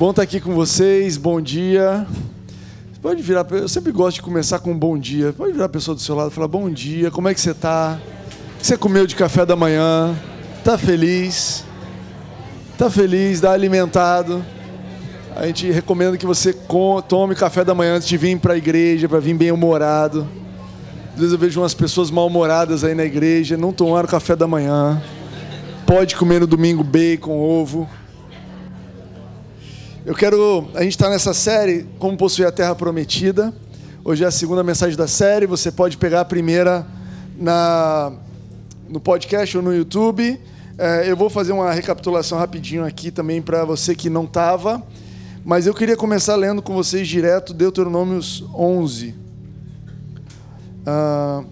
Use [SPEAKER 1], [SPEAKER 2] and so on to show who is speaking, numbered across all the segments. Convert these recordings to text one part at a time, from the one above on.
[SPEAKER 1] Bom estar aqui com vocês, bom dia. Pode virar, eu sempre gosto de começar com um bom dia. Pode virar a pessoa do seu lado e falar bom dia, como é que você está? Você comeu de café da manhã? Está feliz? Está feliz, está alimentado? A gente recomenda que você tome café da manhã antes de vir para a igreja, para vir bem humorado. Às vezes eu vejo umas pessoas mal-humoradas aí na igreja, não tomaram café da manhã. Pode comer no domingo bacon, ovo. Eu quero. A gente está nessa série, Como Possuir a Terra Prometida. Hoje é a segunda mensagem da série. Você pode pegar a primeira na, no podcast ou no YouTube. É, eu vou fazer uma recapitulação rapidinho aqui também para você que não estava. Mas eu queria começar lendo com vocês direto Deuteronômios 11. Ah,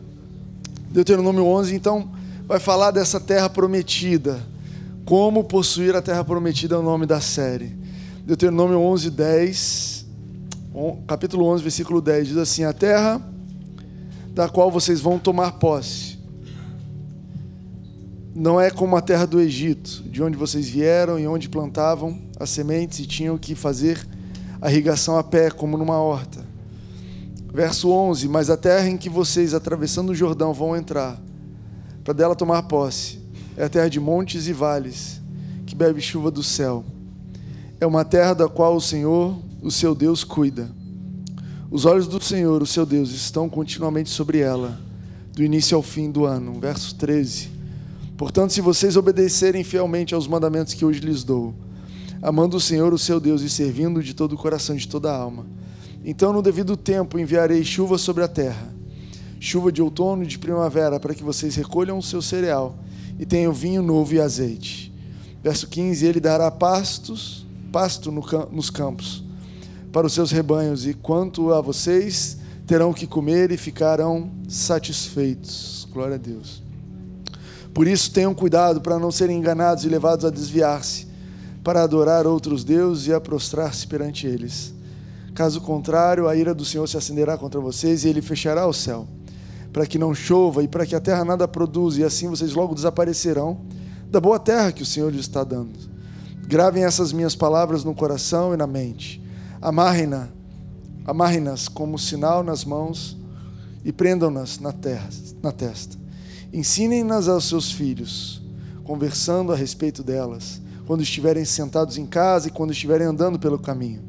[SPEAKER 1] Deuteronômio 11, então, vai falar dessa terra prometida. Como possuir a terra prometida é o nome da série. Deuteronômio 11, 10, capítulo 11, versículo 10, diz assim: A terra da qual vocês vão tomar posse não é como a terra do Egito, de onde vocês vieram e onde plantavam as sementes e tinham que fazer a irrigação a pé, como numa horta. Verso 11: Mas a terra em que vocês, atravessando o Jordão, vão entrar, para dela tomar posse, é a terra de montes e vales, que bebe chuva do céu é uma terra da qual o Senhor, o seu Deus, cuida. Os olhos do Senhor, o seu Deus, estão continuamente sobre ela, do início ao fim do ano. Verso 13. Portanto, se vocês obedecerem fielmente aos mandamentos que hoje lhes dou, amando o Senhor, o seu Deus, e servindo de todo o coração de toda a alma, então no devido tempo enviarei chuva sobre a terra, chuva de outono e de primavera, para que vocês recolham o seu cereal e tenham vinho novo e azeite. Verso 15: Ele dará pastos pasto nos campos para os seus rebanhos, e quanto a vocês, terão que comer e ficarão satisfeitos. Glória a Deus. Por isso, tenham cuidado para não serem enganados e levados a desviar-se, para adorar outros deuses e a prostrar-se perante eles. Caso contrário, a ira do Senhor se acenderá contra vocês e ele fechará o céu, para que não chova e para que a terra nada produza, e assim vocês logo desaparecerão da boa terra que o Senhor lhes está dando. Gravem essas minhas palavras no coração e na mente. Amarrem-nas amarrem como sinal nas mãos e prendam-nas na, na testa. Ensinem-nas aos seus filhos, conversando a respeito delas, quando estiverem sentados em casa e quando estiverem andando pelo caminho,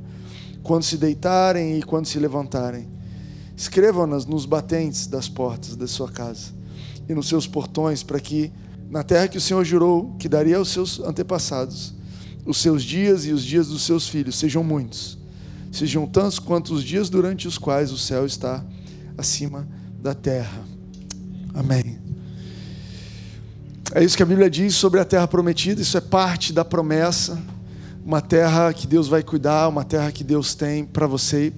[SPEAKER 1] quando se deitarem e quando se levantarem. Escrevam-nas nos batentes das portas da sua casa e nos seus portões, para que, na terra que o Senhor jurou que daria aos seus antepassados, os seus dias e os dias dos seus filhos sejam muitos, sejam tantos quanto os dias durante os quais o céu está acima da terra. Amém. É isso que a Bíblia diz sobre a terra prometida, isso é parte da promessa, uma terra que Deus vai cuidar, uma terra que Deus tem para você,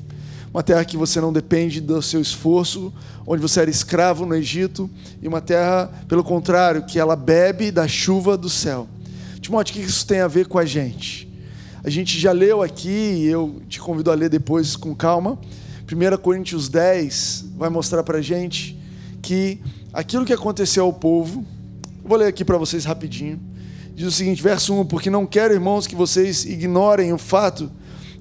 [SPEAKER 1] uma terra que você não depende do seu esforço, onde você era escravo no Egito, e uma terra, pelo contrário, que ela bebe da chuva do céu. Timóteo, o que isso tem a ver com a gente? A gente já leu aqui, eu te convido a ler depois com calma. 1 Coríntios 10 vai mostrar para a gente que aquilo que aconteceu ao povo, vou ler aqui para vocês rapidinho. Diz o seguinte, verso 1: Porque não quero, irmãos, que vocês ignorem o fato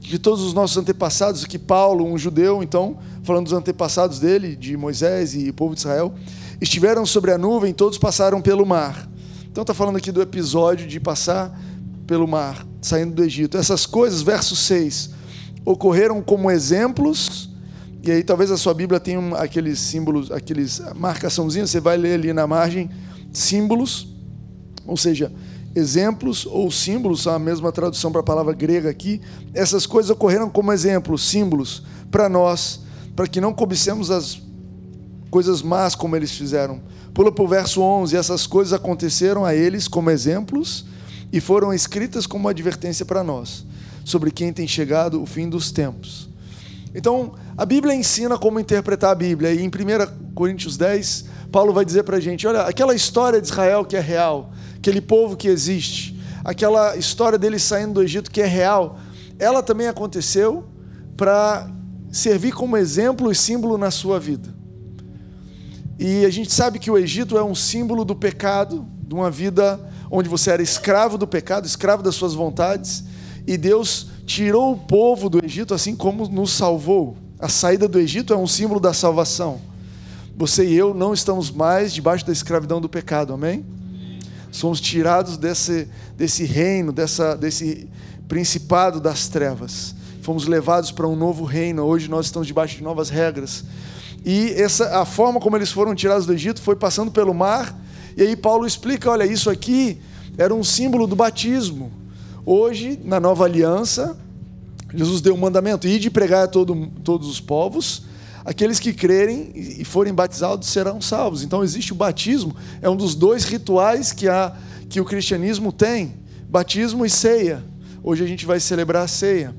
[SPEAKER 1] de que todos os nossos antepassados, que Paulo, um judeu, então, falando dos antepassados dele, de Moisés e o povo de Israel, estiveram sobre a nuvem, todos passaram pelo mar então está falando aqui do episódio de passar pelo mar, saindo do Egito. Essas coisas, verso 6, ocorreram como exemplos, e aí talvez a sua Bíblia tenha aqueles símbolos, aqueles marcaçãozinhos, você vai ler ali na margem, símbolos, ou seja, exemplos ou símbolos, são a mesma tradução para a palavra grega aqui. Essas coisas ocorreram como exemplos, símbolos, para nós, para que não cobicemos as coisas más como eles fizeram Pula para o verso 11: essas coisas aconteceram a eles como exemplos e foram escritas como advertência para nós, sobre quem tem chegado o fim dos tempos. Então, a Bíblia ensina como interpretar a Bíblia, e em 1 Coríntios 10, Paulo vai dizer para a gente: olha, aquela história de Israel que é real, aquele povo que existe, aquela história deles saindo do Egito que é real, ela também aconteceu para servir como exemplo e símbolo na sua vida. E a gente sabe que o Egito é um símbolo do pecado, de uma vida onde você era escravo do pecado, escravo das suas vontades, e Deus tirou o povo do Egito assim como nos salvou. A saída do Egito é um símbolo da salvação. Você e eu não estamos mais debaixo da escravidão do pecado, amém? Somos tirados desse, desse reino, dessa, desse principado das trevas. Fomos levados para um novo reino. Hoje nós estamos debaixo de novas regras. E essa, a forma como eles foram tirados do Egito foi passando pelo mar. E aí Paulo explica: olha, isso aqui era um símbolo do batismo. Hoje, na nova aliança, Jesus deu um mandamento: ir de pregar a todo, todos os povos. Aqueles que crerem e forem batizados serão salvos. Então, existe o batismo, é um dos dois rituais que, a, que o cristianismo tem: batismo e ceia. Hoje a gente vai celebrar a ceia.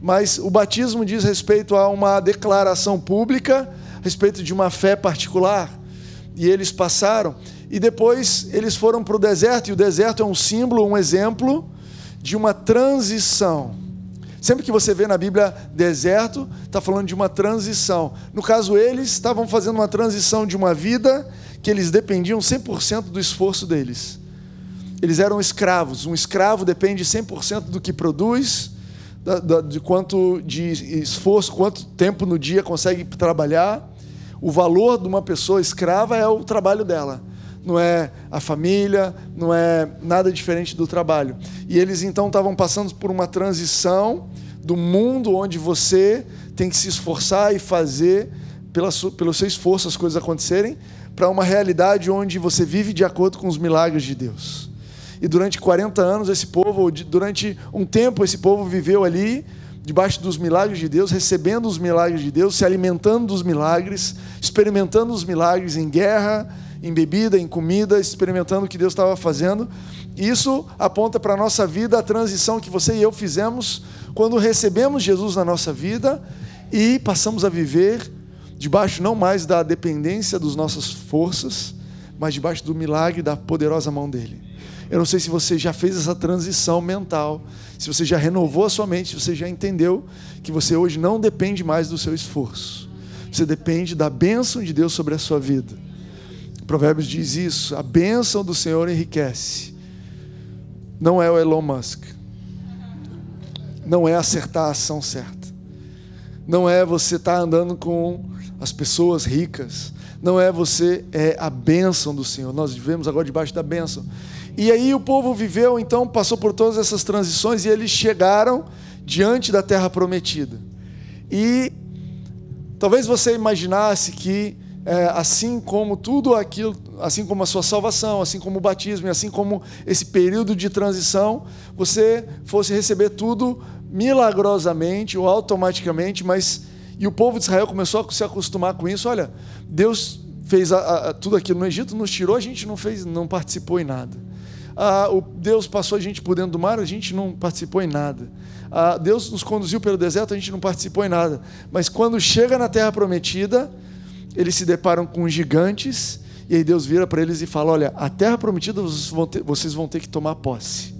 [SPEAKER 1] Mas o batismo diz respeito a uma declaração pública, respeito de uma fé particular. E eles passaram. E depois eles foram para o deserto, e o deserto é um símbolo, um exemplo de uma transição. Sempre que você vê na Bíblia deserto, está falando de uma transição. No caso, eles estavam fazendo uma transição de uma vida que eles dependiam 100% do esforço deles. Eles eram escravos. Um escravo depende 100% do que produz, de quanto de esforço, quanto tempo no dia consegue trabalhar. O valor de uma pessoa escrava é o trabalho dela não é a família, não é nada diferente do trabalho. E eles então estavam passando por uma transição do mundo onde você tem que se esforçar e fazer pela pelo seu esforço as coisas acontecerem, para uma realidade onde você vive de acordo com os milagres de Deus. E durante 40 anos esse povo, durante um tempo esse povo viveu ali debaixo dos milagres de Deus, recebendo os milagres de Deus, se alimentando dos milagres, experimentando os milagres em guerra, em bebida, em comida, experimentando o que Deus estava fazendo. Isso aponta para a nossa vida a transição que você e eu fizemos quando recebemos Jesus na nossa vida e passamos a viver debaixo não mais da dependência das nossas forças, mas debaixo do milagre da poderosa mão dele. Eu não sei se você já fez essa transição mental, se você já renovou a sua mente, se você já entendeu que você hoje não depende mais do seu esforço. Você depende da bênção de Deus sobre a sua vida. Provérbios diz isso: a bênção do Senhor enriquece. Não é o Elon Musk. Não é acertar a ação certa. Não é você estar tá andando com as pessoas ricas. Não é você, é a bênção do Senhor. Nós vivemos agora debaixo da bênção. E aí o povo viveu, então, passou por todas essas transições e eles chegaram diante da terra prometida. E talvez você imaginasse que é, assim como tudo aquilo, assim como a sua salvação, assim como o batismo, e assim como esse período de transição, você fosse receber tudo milagrosamente ou automaticamente, mas e o povo de Israel começou a se acostumar com isso. Olha, Deus fez a, a, tudo aquilo no Egito, nos tirou, a gente não fez, não participou em nada. Ah, o Deus passou a gente por dentro do mar, a gente não participou em nada. Ah, Deus nos conduziu pelo deserto, a gente não participou em nada. Mas quando chega na Terra Prometida, eles se deparam com gigantes, e aí Deus vira para eles e fala: Olha, a terra prometida vocês vão ter, vocês vão ter que tomar posse.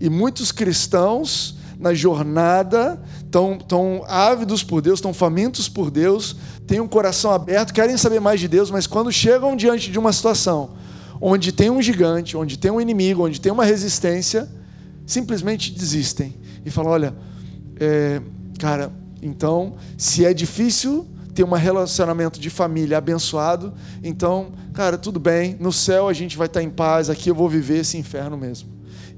[SPEAKER 1] E muitos cristãos, na jornada, estão tão ávidos por Deus, estão famintos por Deus, têm um coração aberto, querem saber mais de Deus, mas quando chegam diante de uma situação onde tem um gigante, onde tem um inimigo, onde tem uma resistência, simplesmente desistem e falam: Olha, é, cara, então, se é difícil ter um relacionamento de família abençoado, então, cara, tudo bem, no céu a gente vai estar em paz, aqui eu vou viver esse inferno mesmo.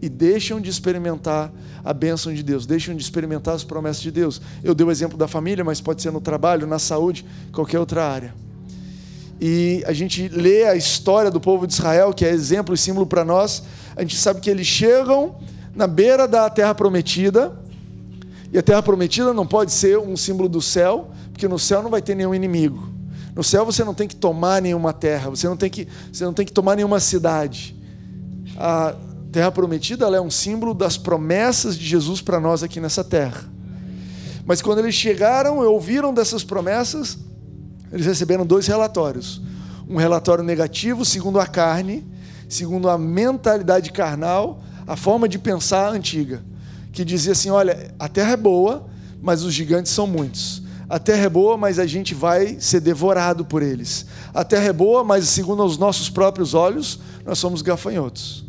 [SPEAKER 1] E deixam de experimentar a bênção de Deus, deixam de experimentar as promessas de Deus. Eu dei o exemplo da família, mas pode ser no trabalho, na saúde, qualquer outra área. E a gente lê a história do povo de Israel, que é exemplo e símbolo para nós, a gente sabe que eles chegam na beira da terra prometida, e a terra prometida não pode ser um símbolo do céu, porque no céu não vai ter nenhum inimigo. No céu você não tem que tomar nenhuma terra, você não tem que, você não tem que tomar nenhuma cidade. A terra prometida é um símbolo das promessas de Jesus para nós aqui nessa terra. Mas quando eles chegaram e ouviram dessas promessas, eles receberam dois relatórios. Um relatório negativo, segundo a carne, segundo a mentalidade carnal, a forma de pensar antiga, que dizia assim: olha, a terra é boa, mas os gigantes são muitos. A terra é boa, mas a gente vai ser devorado por eles. A terra é boa, mas segundo os nossos próprios olhos, nós somos gafanhotos.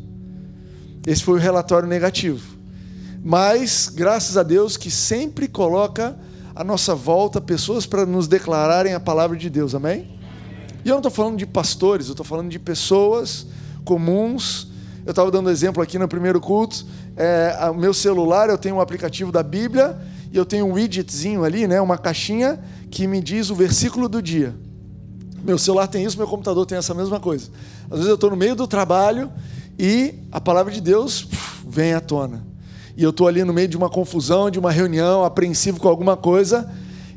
[SPEAKER 1] Esse foi o relatório negativo. Mas, graças a Deus, que sempre coloca à nossa volta pessoas para nos declararem a palavra de Deus, amém? E eu não estou falando de pastores, eu estou falando de pessoas comuns. Eu estava dando exemplo aqui no primeiro culto. É, o meu celular, eu tenho um aplicativo da Bíblia e eu tenho um widgetzinho ali, né, uma caixinha que me diz o versículo do dia. Meu celular tem isso, meu computador tem essa mesma coisa. Às vezes eu estou no meio do trabalho e a palavra de Deus vem à tona. E eu estou ali no meio de uma confusão, de uma reunião, apreensivo com alguma coisa,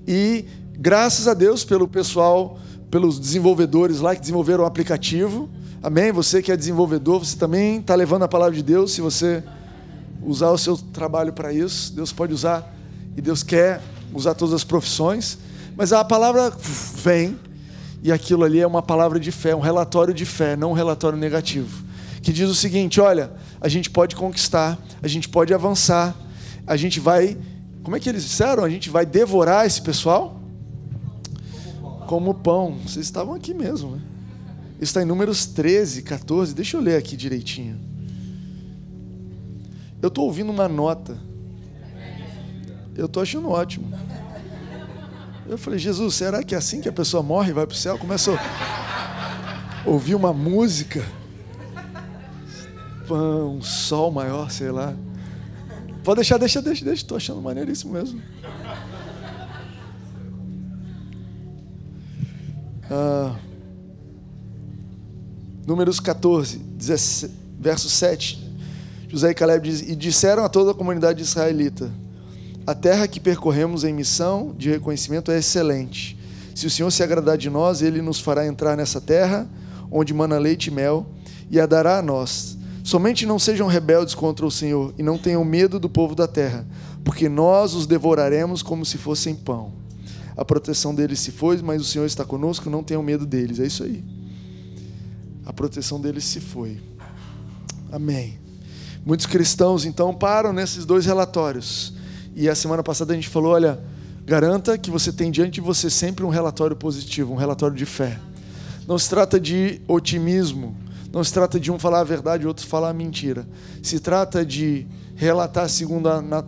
[SPEAKER 1] e graças a Deus pelo pessoal, pelos desenvolvedores lá que desenvolveram o aplicativo. Amém? Você que é desenvolvedor, você também está levando a palavra de Deus. Se você usar o seu trabalho para isso, Deus pode usar e Deus quer usar todas as profissões, mas a palavra vem e aquilo ali é uma palavra de fé, um relatório de fé, não um relatório negativo, que diz o seguinte: olha, a gente pode conquistar, a gente pode avançar, a gente vai, como é que eles disseram? A gente vai devorar esse pessoal como pão. Vocês estavam aqui mesmo, né? Isso está em Números 13, 14. Deixa eu ler aqui direitinho. Eu estou ouvindo uma nota eu estou achando ótimo. Eu falei, Jesus, será que é assim que a pessoa morre e vai para o céu? Começou a ouvir uma música, um sol maior, sei lá. Pode deixar, deixa, deixa, deixa. Estou achando maneiríssimo mesmo. Ah, números 14, 17, verso 7. José e Caleb diz, e disseram a toda a comunidade israelita: a terra que percorremos em missão de reconhecimento é excelente. Se o Senhor se agradar de nós, ele nos fará entrar nessa terra, onde mana leite e mel, e a dará a nós. Somente não sejam rebeldes contra o Senhor e não tenham medo do povo da terra, porque nós os devoraremos como se fossem pão. A proteção deles se foi, mas o Senhor está conosco, não tenham medo deles. É isso aí. A proteção deles se foi. Amém. Muitos cristãos então param nesses dois relatórios e a semana passada a gente falou: olha, garanta que você tem diante de você sempre um relatório positivo, um relatório de fé. Não se trata de otimismo, não se trata de um falar a verdade e outro falar a mentira. Se trata de relatar segundo a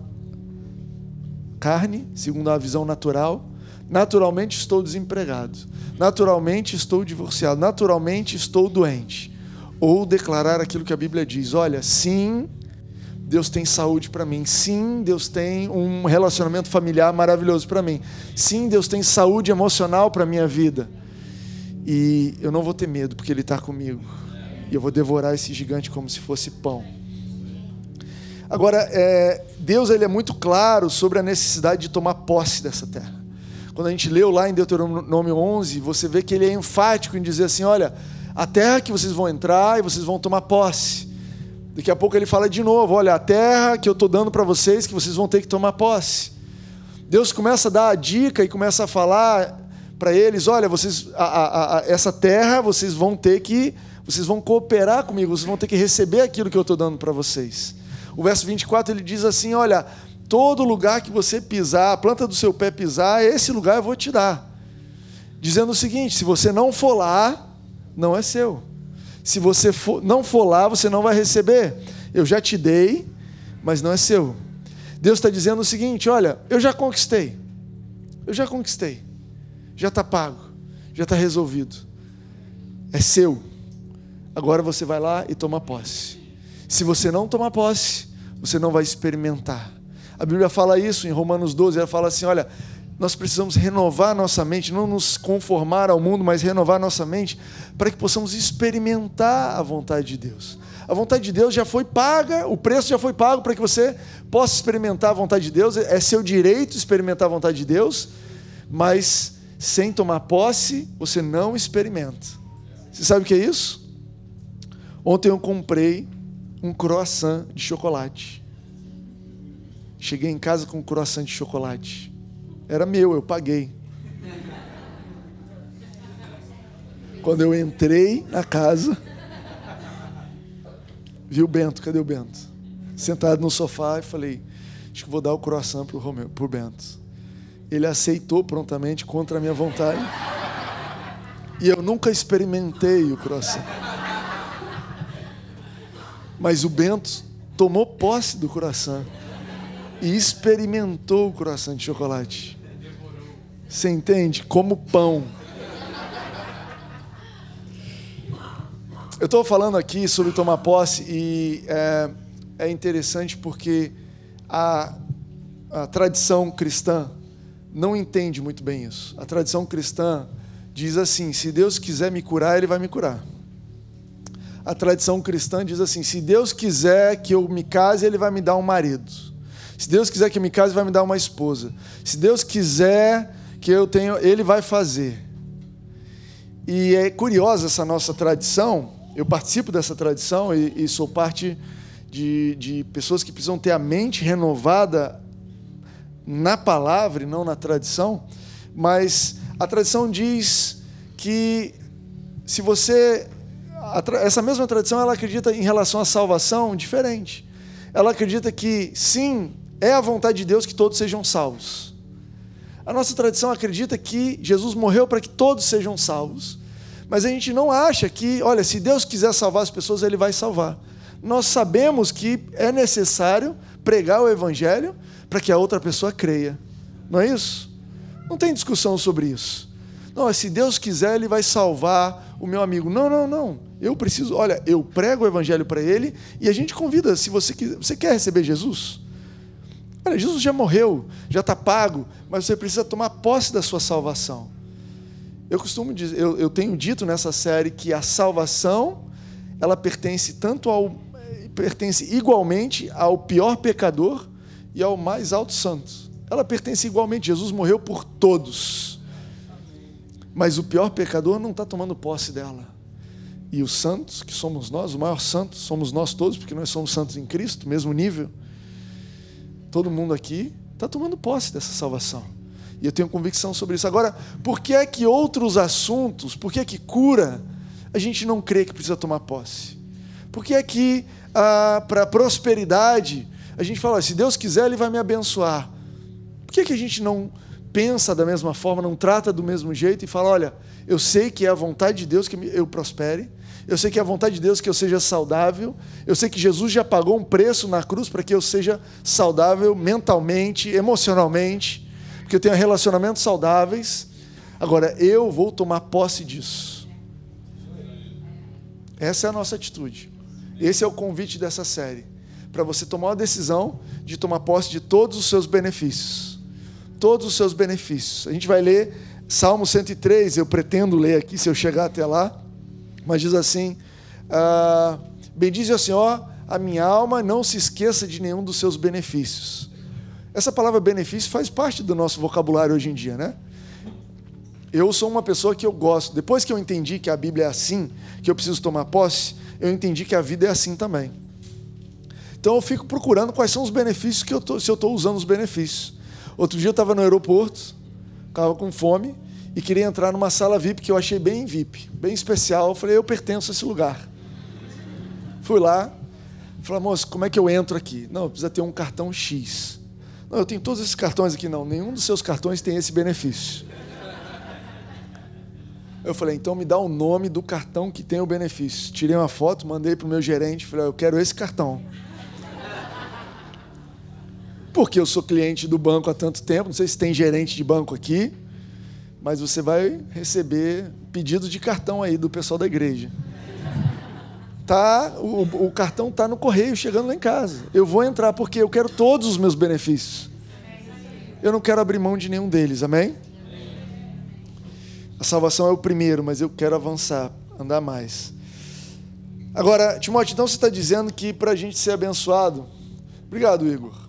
[SPEAKER 1] carne, segundo a visão natural. Naturalmente estou desempregado. Naturalmente estou divorciado. Naturalmente estou doente. Ou declarar aquilo que a Bíblia diz: olha, sim, Deus tem saúde para mim. Sim, Deus tem um relacionamento familiar maravilhoso para mim. Sim, Deus tem saúde emocional para minha vida. E eu não vou ter medo porque Ele está comigo. E eu vou devorar esse gigante como se fosse pão. Agora, é, Deus ele é muito claro sobre a necessidade de tomar posse dessa terra. Quando a gente leu lá em Deuteronômio 11, você vê que ele é enfático em dizer assim: olha, a terra que vocês vão entrar e vocês vão tomar posse. Daqui a pouco ele fala de novo: olha, a terra que eu estou dando para vocês, que vocês vão ter que tomar posse. Deus começa a dar a dica e começa a falar para eles: olha, vocês, a, a, a, essa terra vocês vão ter que, vocês vão cooperar comigo, vocês vão ter que receber aquilo que eu estou dando para vocês. O verso 24 ele diz assim: olha, todo lugar que você pisar, a planta do seu pé pisar, esse lugar eu vou te dar. Dizendo o seguinte: se você não for lá, não é seu. Se você for, não for lá, você não vai receber. Eu já te dei, mas não é seu. Deus está dizendo o seguinte: olha, eu já conquistei. Eu já conquistei. Já está pago. Já está resolvido. É seu. Agora você vai lá e toma posse. Se você não tomar posse, você não vai experimentar. A Bíblia fala isso em Romanos 12. Ela fala assim: olha, nós precisamos renovar nossa mente, não nos conformar ao mundo, mas renovar nossa mente para que possamos experimentar a vontade de Deus. A vontade de Deus já foi paga, o preço já foi pago para que você possa experimentar a vontade de Deus. É seu direito experimentar a vontade de Deus, mas sem tomar posse, você não experimenta. Você sabe o que é isso? Ontem eu comprei um croissant de chocolate. Cheguei em casa com um croissant de chocolate. Era meu, eu paguei. Quando eu entrei na casa, vi o Bento, cadê o Bento? Sentado no sofá e falei, acho que vou dar o croissant pro, Romeu, pro Bento. Ele aceitou prontamente contra a minha vontade. E eu nunca experimentei o croissant. Mas o Bento tomou posse do croissant. e experimentou o croissant de chocolate. Você entende? Como pão. Eu estou falando aqui sobre tomar posse e é, é interessante porque a, a tradição cristã não entende muito bem isso. A tradição cristã diz assim: se Deus quiser me curar, Ele vai me curar. A tradição cristã diz assim: se Deus quiser que eu me case, Ele vai me dar um marido. Se Deus quiser que eu me case, vai me dar uma esposa. Se Deus quiser que eu tenha, Ele vai fazer. E é curiosa essa nossa tradição. Eu participo dessa tradição e, e sou parte de, de pessoas que precisam ter a mente renovada na palavra e não na tradição. Mas a tradição diz que se você essa mesma tradição ela acredita em relação à salvação diferente. Ela acredita que sim, é a vontade de Deus que todos sejam salvos. A nossa tradição acredita que Jesus morreu para que todos sejam salvos. Mas a gente não acha que, olha, se Deus quiser salvar as pessoas, ele vai salvar. Nós sabemos que é necessário pregar o evangelho para que a outra pessoa creia. Não é isso? Não tem discussão sobre isso. Não, se Deus quiser, Ele vai salvar o meu amigo. Não, não, não. Eu preciso, olha, eu prego o Evangelho para ele e a gente convida, se você, quiser, você quer receber Jesus? Olha, Jesus já morreu, já está pago, mas você precisa tomar posse da sua salvação. Eu costumo dizer, eu, eu tenho dito nessa série que a salvação ela pertence tanto ao pertence igualmente ao pior pecador e ao mais alto santo ela pertence igualmente. Jesus morreu por todos. Mas o pior pecador não está tomando posse dela. E os santos, que somos nós, o maior santo, somos nós todos, porque nós somos santos em Cristo, mesmo nível. Todo mundo aqui está tomando posse dessa salvação. E eu tenho convicção sobre isso. Agora, por que é que outros assuntos, por que é que cura, a gente não crê que precisa tomar posse? Por que é que ah, para prosperidade, a gente fala, se Deus quiser, Ele vai me abençoar que, que a gente não pensa da mesma forma, não trata do mesmo jeito e fala: olha, eu sei que é a vontade de Deus que eu prospere, eu sei que é a vontade de Deus que eu seja saudável, eu sei que Jesus já pagou um preço na cruz para que eu seja saudável mentalmente, emocionalmente, que eu tenha relacionamentos saudáveis. Agora, eu vou tomar posse disso. Essa é a nossa atitude. Esse é o convite dessa série. Para você tomar uma decisão de tomar posse de todos os seus benefícios todos os seus benefícios. A gente vai ler Salmo 103, eu pretendo ler aqui se eu chegar até lá, mas diz assim: ah, Bendize ao Senhor a minha alma, não se esqueça de nenhum dos seus benefícios. Essa palavra benefício faz parte do nosso vocabulário hoje em dia, né? Eu sou uma pessoa que eu gosto. Depois que eu entendi que a Bíblia é assim, que eu preciso tomar posse, eu entendi que a vida é assim também. Então eu fico procurando quais são os benefícios que eu tô, se eu estou usando os benefícios. Outro dia eu estava no aeroporto, estava com fome e queria entrar numa sala VIP que eu achei bem VIP, bem especial. Eu falei, eu pertenço a esse lugar. Fui lá, falei, moço, como é que eu entro aqui? Não, precisa ter um cartão X. Não, eu tenho todos esses cartões aqui, não. Nenhum dos seus cartões tem esse benefício. Eu falei, então me dá o nome do cartão que tem o benefício. Tirei uma foto, mandei para o meu gerente, falei, eu quero esse cartão porque eu sou cliente do banco há tanto tempo, não sei se tem gerente de banco aqui, mas você vai receber pedido de cartão aí do pessoal da igreja. Tá, o, o cartão tá no correio chegando lá em casa. Eu vou entrar porque eu quero todos os meus benefícios. Eu não quero abrir mão de nenhum deles, amém? A salvação é o primeiro, mas eu quero avançar, andar mais. Agora, Timóteo, então você está dizendo que para a gente ser abençoado. Obrigado, Igor.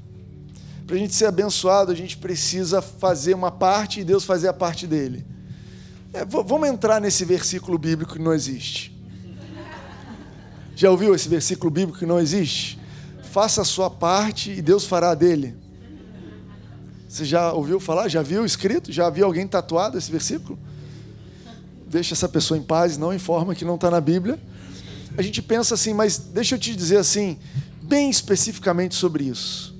[SPEAKER 1] Para a gente ser abençoado, a gente precisa fazer uma parte e Deus fazer a parte dele. É, vamos entrar nesse versículo bíblico que não existe. Já ouviu esse versículo bíblico que não existe? Faça a sua parte e Deus fará dele. Você já ouviu falar? Já viu escrito? Já viu alguém tatuado esse versículo? Deixa essa pessoa em paz, não informa que não está na Bíblia. A gente pensa assim, mas deixa eu te dizer assim, bem especificamente sobre isso.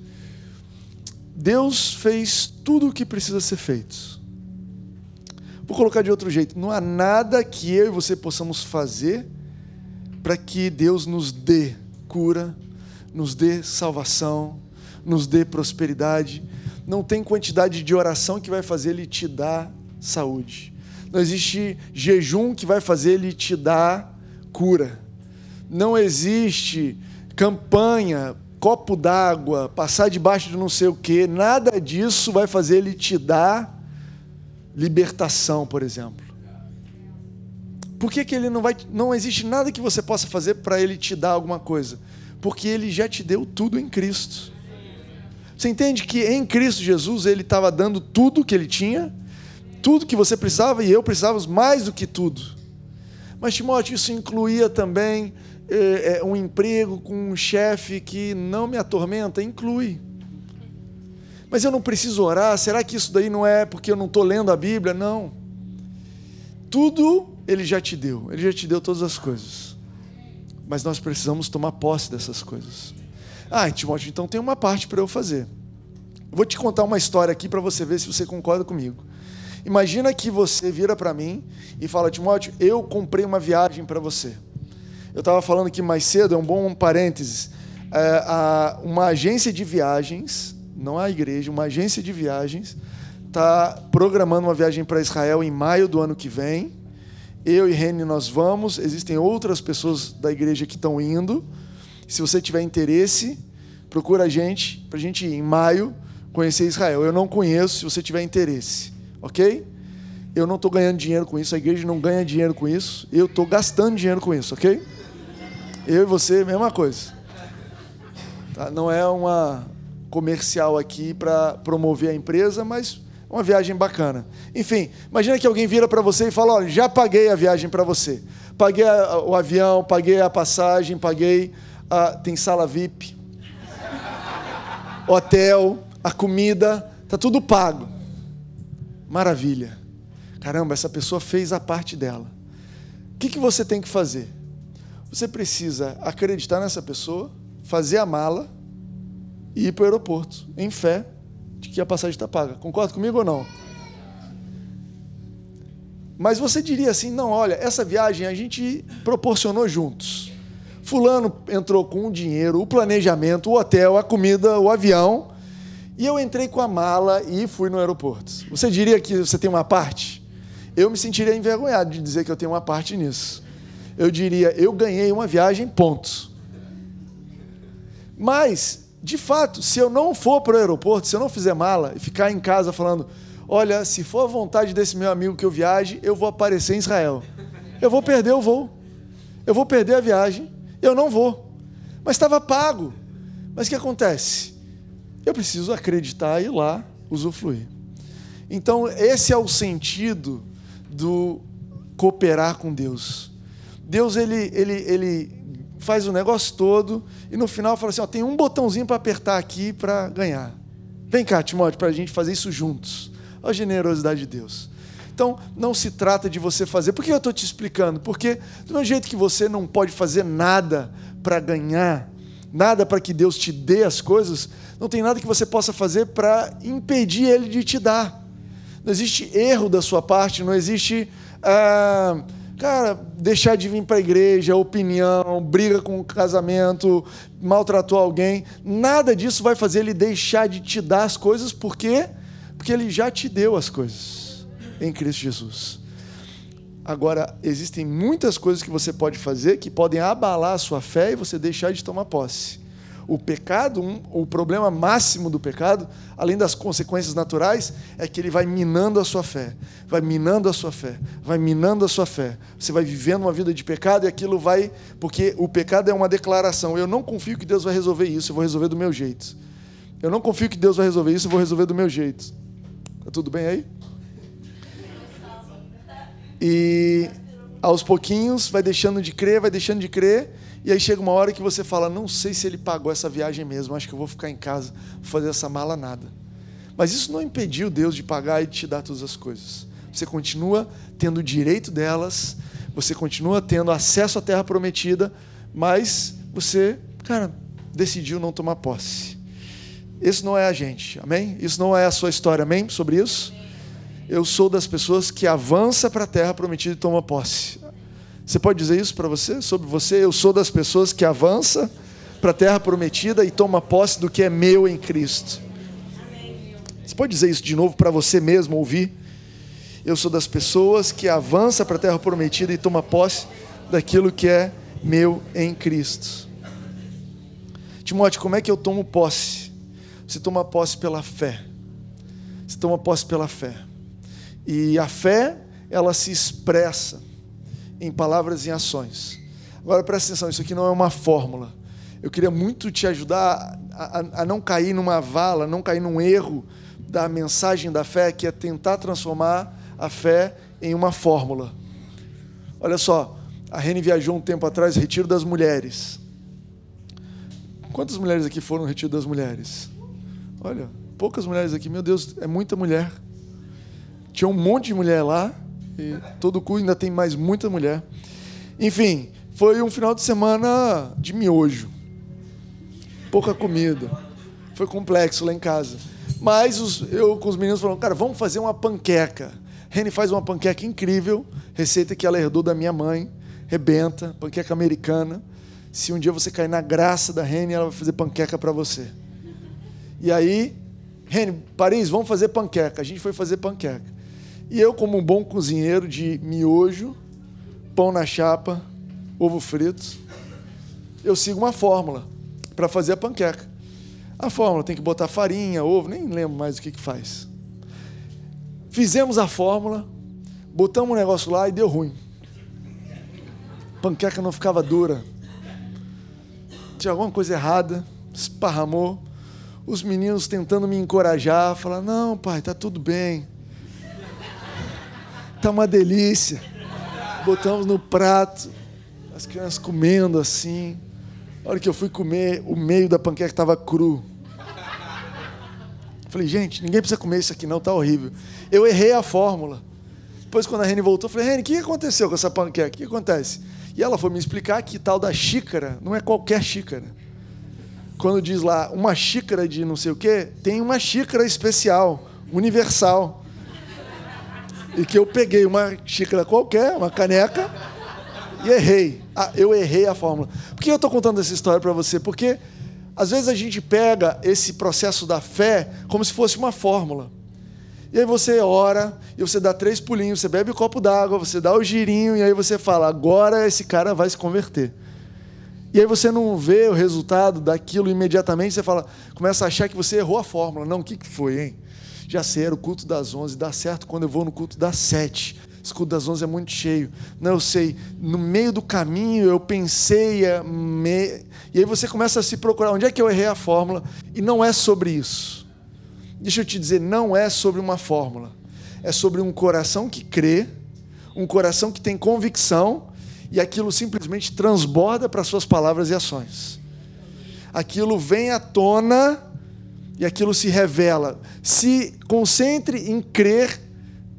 [SPEAKER 1] Deus fez tudo o que precisa ser feito. Vou colocar de outro jeito: não há nada que eu e você possamos fazer para que Deus nos dê cura, nos dê salvação, nos dê prosperidade. Não tem quantidade de oração que vai fazer Ele te dar saúde. Não existe jejum que vai fazer Ele te dar cura. Não existe campanha, copo d'água, passar debaixo de não sei o quê. Nada disso vai fazer Ele te dar libertação, por exemplo. Por que, que ele não vai. Não existe nada que você possa fazer para ele te dar alguma coisa? Porque ele já te deu tudo em Cristo. Você entende que em Cristo Jesus ele estava dando tudo que ele tinha, tudo que você precisava e eu precisávamos mais do que tudo. Mas Timóteo, isso incluía também é, é, um emprego com um chefe que não me atormenta? Inclui. Mas eu não preciso orar? Será que isso daí não é porque eu não estou lendo a Bíblia? Não. Tudo ele já te deu, ele já te deu todas as coisas. Mas nós precisamos tomar posse dessas coisas. Ah, Timóteo, então tem uma parte para eu fazer. Vou te contar uma história aqui para você ver se você concorda comigo. Imagina que você vira para mim e fala, Timóteo, eu comprei uma viagem para você. Eu estava falando aqui mais cedo, é um bom parênteses. É, a, uma agência de viagens, não a igreja, uma agência de viagens, está programando uma viagem para Israel em maio do ano que vem. Eu e Reni nós vamos, existem outras pessoas da igreja que estão indo. Se você tiver interesse, procura a gente para a gente ir em maio conhecer Israel. Eu não conheço, se você tiver interesse, ok? Eu não estou ganhando dinheiro com isso, a igreja não ganha dinheiro com isso, eu estou gastando dinheiro com isso, ok? Eu e você, mesma coisa. Tá? Não é uma comercial aqui para promover a empresa, mas uma viagem bacana. Enfim, imagina que alguém vira para você e fala: olha, já paguei a viagem para você. Paguei o avião, paguei a passagem, paguei. A... Tem sala VIP, hotel, a comida, tá tudo pago. Maravilha. Caramba, essa pessoa fez a parte dela. O que, que você tem que fazer? Você precisa acreditar nessa pessoa, fazer a mala e ir para o aeroporto, em fé, de que a passagem está paga. Concorda comigo ou não? Mas você diria assim: não, olha, essa viagem a gente proporcionou juntos. Fulano entrou com o dinheiro, o planejamento, o hotel, a comida, o avião, e eu entrei com a mala e fui no aeroporto. Você diria que você tem uma parte? Eu me sentiria envergonhado de dizer que eu tenho uma parte nisso. Eu diria, eu ganhei uma viagem, ponto. Mas de fato, se eu não for para o aeroporto, se eu não fizer mala e ficar em casa falando, olha, se for a vontade desse meu amigo que eu viaje, eu vou aparecer em Israel. Eu vou perder o voo. Eu vou perder a viagem. Eu não vou. Mas estava pago. Mas o que acontece? Eu preciso acreditar e ir lá usufruir. Então, esse é o sentido do cooperar com Deus. Deus ele, ele, ele faz o negócio todo e no final fala assim: ó, tem um botãozinho para apertar aqui para ganhar. Vem cá, Timóteo, para a gente fazer isso juntos. Olha a generosidade de Deus. Então, não se trata de você fazer. Por que eu estou te explicando? Porque, do mesmo jeito que você não pode fazer nada para ganhar, nada para que Deus te dê as coisas, não tem nada que você possa fazer para impedir Ele de te dar. Não existe erro da sua parte, não existe. Ah, Cara, deixar de vir para a igreja, opinião, briga com o casamento, maltratou alguém, nada disso vai fazer ele deixar de te dar as coisas, por quê? Porque ele já te deu as coisas em Cristo Jesus. Agora, existem muitas coisas que você pode fazer que podem abalar a sua fé e você deixar de tomar posse o pecado, um, o problema máximo do pecado, além das consequências naturais, é que ele vai minando a sua fé, vai minando a sua fé, vai minando a sua fé. Você vai vivendo uma vida de pecado e aquilo vai, porque o pecado é uma declaração. Eu não confio que Deus vai resolver isso, eu vou resolver do meu jeito. Eu não confio que Deus vai resolver isso, eu vou resolver do meu jeito. Tá tudo bem aí? E aos pouquinhos vai deixando de crer, vai deixando de crer e aí chega uma hora que você fala: não sei se ele pagou essa viagem mesmo, acho que eu vou ficar em casa, fazer essa mala nada. Mas isso não impediu Deus de pagar e de te dar todas as coisas. Você continua tendo o direito delas, você continua tendo acesso à terra prometida, mas você, cara, decidiu não tomar posse. Isso não é a gente, amém? Isso não é a sua história, amém? Sobre isso? Eu sou das pessoas que avança para a terra prometida e toma posse. Você pode dizer isso para você? Sobre você? Eu sou das pessoas que avança para a terra prometida e toma posse do que é meu em Cristo. Você pode dizer isso de novo para você mesmo ouvir? Eu sou das pessoas que avança para a terra prometida e toma posse daquilo que é meu em Cristo. Timóteo, como é que eu tomo posse? Você toma posse pela fé. Você toma posse pela fé. E a fé, ela se expressa em palavras e ações. Agora presta atenção, isso aqui não é uma fórmula. Eu queria muito te ajudar a, a, a não cair numa vala, não cair num erro da mensagem da fé, que é tentar transformar a fé em uma fórmula. Olha só, a Rene viajou um tempo atrás, Retiro das Mulheres. Quantas mulheres aqui foram no Retiro das Mulheres? Olha, poucas mulheres aqui, meu Deus, é muita mulher. Tinha um monte de mulher lá, e todo cu ainda tem mais muita mulher. Enfim, foi um final de semana de miojo. Pouca comida. Foi complexo lá em casa. Mas os, eu com os meninos falaram, cara, vamos fazer uma panqueca. Reni faz uma panqueca incrível, receita que ela herdou da minha mãe, rebenta, panqueca americana. Se um dia você cair na graça da Reni, ela vai fazer panqueca para você. E aí, Reni, Paris, vamos fazer panqueca. A gente foi fazer panqueca. E eu, como um bom cozinheiro de miojo, pão na chapa, ovo frito, eu sigo uma fórmula para fazer a panqueca. A fórmula tem que botar farinha, ovo, nem lembro mais o que, que faz. Fizemos a fórmula, botamos o um negócio lá e deu ruim. Panqueca não ficava dura. Tinha alguma coisa errada, esparramou. Os meninos tentando me encorajar, falar: "Não, pai, tá tudo bem. Tá uma delícia". Botamos no prato, as crianças comendo assim. A hora que eu fui comer, o meio da panqueca estava cru. Falei, gente, ninguém precisa comer isso aqui não, tá horrível. Eu errei a fórmula. Depois, quando a Reni voltou, falei, Reni, o que aconteceu com essa panqueca? O que acontece? E ela foi me explicar que tal da xícara não é qualquer xícara. Quando diz lá uma xícara de não sei o quê, tem uma xícara especial, universal. E que eu peguei uma xícara qualquer, uma caneca, e errei. Ah, eu errei a fórmula. Por que eu estou contando essa história para você? Porque às vezes a gente pega esse processo da fé como se fosse uma fórmula. E aí você ora, e você dá três pulinhos, você bebe um copo d'água, você dá o girinho, e aí você fala: agora esse cara vai se converter. E aí você não vê o resultado daquilo imediatamente, você fala, começa a achar que você errou a fórmula. Não, o que, que foi, hein? Já sei, era o culto das onze, dá certo quando eu vou no culto das sete. Esse culto das onze é muito cheio. Não, eu sei, no meio do caminho eu pensei, me... e aí você começa a se procurar, onde é que eu errei a fórmula? E não é sobre isso. Deixa eu te dizer, não é sobre uma fórmula. É sobre um coração que crê, um coração que tem convicção e aquilo simplesmente transborda para suas palavras e ações. Aquilo vem à tona e aquilo se revela. Se concentre em crer